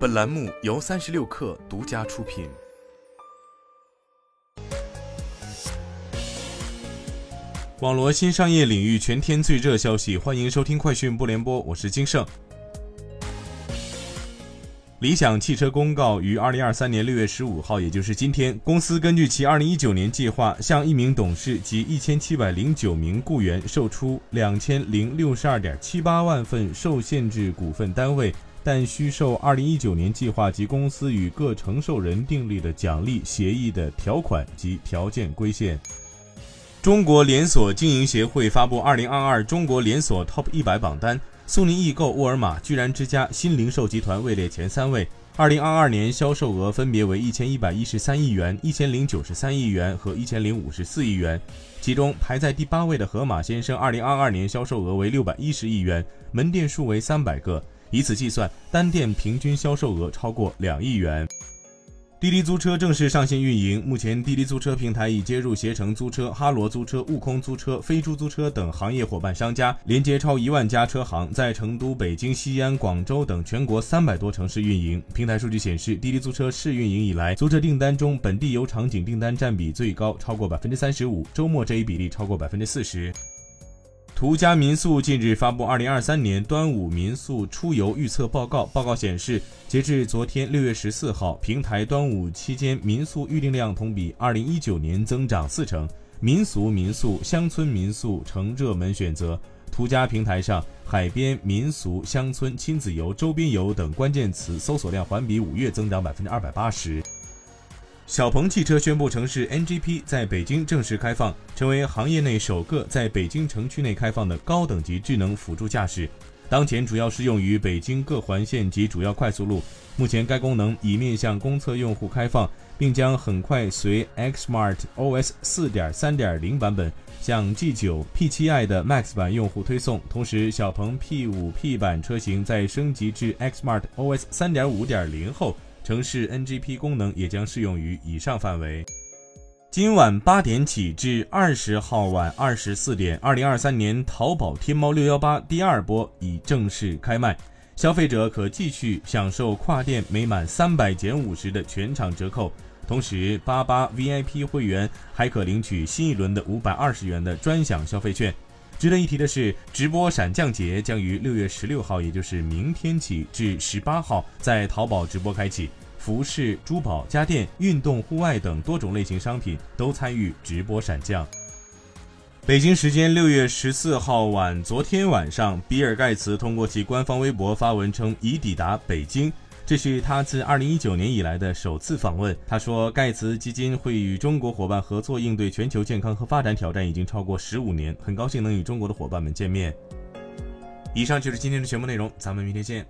本栏目由三十六氪独家出品。网罗新商业领域全天最热消息，欢迎收听快讯不联播，我是金盛。理想汽车公告于二零二三年六月十五号，也就是今天，公司根据其二零一九年计划，向一名董事及一千七百零九名雇员售出两千零六十二点七八万份受限制股份单位，但需受二零一九年计划及公司与各承受人订立的奖励协议的条款及条件规限。中国连锁经营协会发布二零二二中国连锁 TOP 一百榜单。苏宁易购、沃尔玛、居然之家新零售集团位列前三位，二零二二年销售额分别为一千一百一十三亿元、一千零九十三亿元和一千零五十四亿元。其中排在第八位的盒马鲜生，二零二二年销售额为六百一十亿元，门店数为三百个，以此计算，单店平均销售额超过两亿元。滴滴租车正式上线运营。目前，滴滴租车平台已接入携程租车、哈罗租车、悟空租车、飞猪租车等行业伙伴商家，连接超一万家车行，在成都、北京、西安、广州等全国三百多城市运营。平台数据显示，滴滴租车试运营以来，租车订单中本地游场景订单占比最高，超过百分之三十五，周末这一比例超过百分之四十。途家民宿近日发布二零二三年端午民宿出游预测报告。报告显示，截至昨天六月十四号，平台端午期间民宿预订量同比二零一九年增长四成，民俗民宿、乡村民宿成热门选择。途家平台上，海边、民俗、乡村、亲子游、周边游等关键词搜索量环比五月增长百分之二百八十。小鹏汽车宣布，城市 NGP 在北京正式开放，成为行业内首个在北京城区内开放的高等级智能辅助驾驶。当前主要适用于北京各环线及主要快速路。目前该功能已面向公测用户开放，并将很快随 Xmart OS 4.3.0版本向 G9、P7i 的 Max 版用户推送。同时，小鹏 P5、P 版车型在升级至 Xmart OS 3.5.0后。城市 NGP 功能也将适用于以上范围。今晚八点起至二十号晚二十四点，二零二三年淘宝天猫六幺八第二波已正式开卖，消费者可继续享受跨店每满三百减五十的全场折扣，同时八八 VIP 会员还可领取新一轮的五百二十元的专享消费券。值得一提的是，直播闪降节将于六月十六号，也就是明天起至十八号，在淘宝直播开启。服饰、珠宝、家电、运动、户外等多种类型商品都参与直播闪降。北京时间六月十四号晚，昨天晚上，比尔盖茨通过其官方微博发文称已抵达北京，这是他自二零一九年以来的首次访问。他说，盖茨基金会与中国伙伴合作应对全球健康和发展挑战已经超过十五年，很高兴能与中国的伙伴们见面。以上就是今天的全部内容，咱们明天见。